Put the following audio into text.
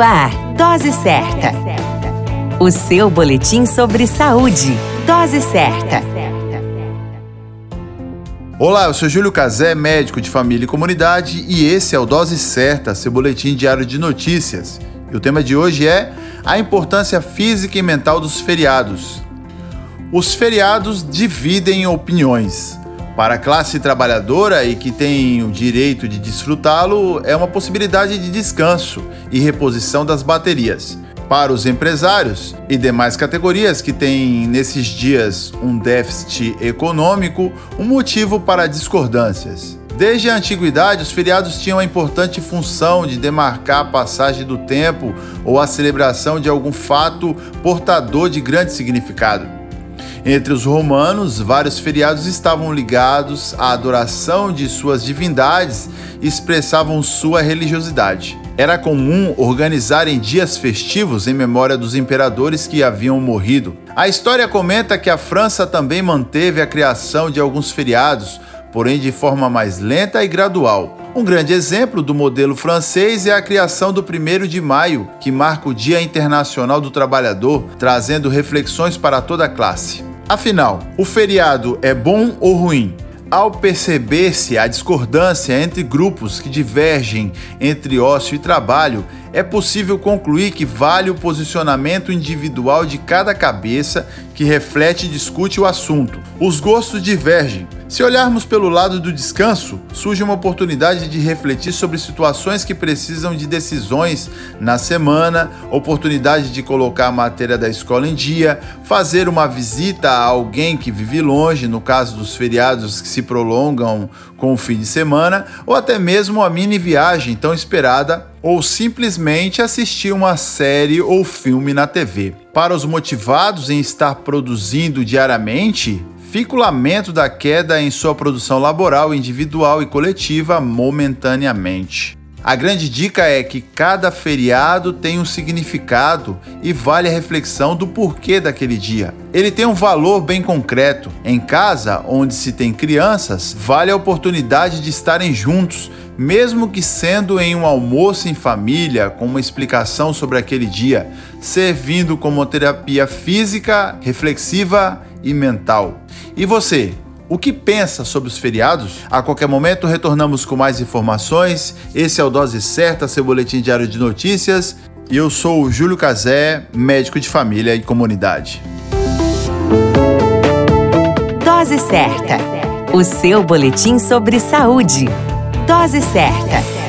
Ar, Dose Certa. O seu boletim sobre saúde. Dose Certa. Olá, eu sou Júlio Cazé, médico de família e comunidade, e esse é o Dose Certa, seu boletim diário de notícias. E o tema de hoje é a importância física e mental dos feriados. Os feriados dividem opiniões. Para a classe trabalhadora e que tem o direito de desfrutá-lo, é uma possibilidade de descanso e reposição das baterias. Para os empresários e demais categorias que têm nesses dias um déficit econômico, um motivo para discordâncias. Desde a antiguidade, os feriados tinham a importante função de demarcar a passagem do tempo ou a celebração de algum fato portador de grande significado. Entre os romanos, vários feriados estavam ligados à adoração de suas divindades e expressavam sua religiosidade. Era comum organizarem dias festivos em memória dos imperadores que haviam morrido. A história comenta que a França também manteve a criação de alguns feriados, porém de forma mais lenta e gradual. Um grande exemplo do modelo francês é a criação do 1 de maio, que marca o Dia Internacional do Trabalhador, trazendo reflexões para toda a classe. Afinal, o feriado é bom ou ruim? Ao perceber-se a discordância entre grupos que divergem entre ócio e trabalho, é possível concluir que vale o posicionamento individual de cada cabeça que reflete e discute o assunto. Os gostos divergem. Se olharmos pelo lado do descanso, surge uma oportunidade de refletir sobre situações que precisam de decisões na semana, oportunidade de colocar a matéria da escola em dia, fazer uma visita a alguém que vive longe, no caso dos feriados que se prolongam com o fim de semana, ou até mesmo a mini viagem tão esperada ou simplesmente assistir uma série ou filme na TV. Para os motivados em estar produzindo diariamente, fica o lamento da queda em sua produção laboral individual e coletiva momentaneamente. A grande dica é que cada feriado tem um significado e vale a reflexão do porquê daquele dia. Ele tem um valor bem concreto. Em casa, onde se tem crianças, vale a oportunidade de estarem juntos, mesmo que sendo em um almoço em família, com uma explicação sobre aquele dia, servindo como terapia física, reflexiva e mental. E você? O que pensa sobre os feriados? A qualquer momento retornamos com mais informações. Esse é o Dose Certa, seu boletim diário de notícias. E eu sou o Júlio Cazé, médico de família e comunidade. Dose Certa, o seu boletim sobre saúde. Dose Certa.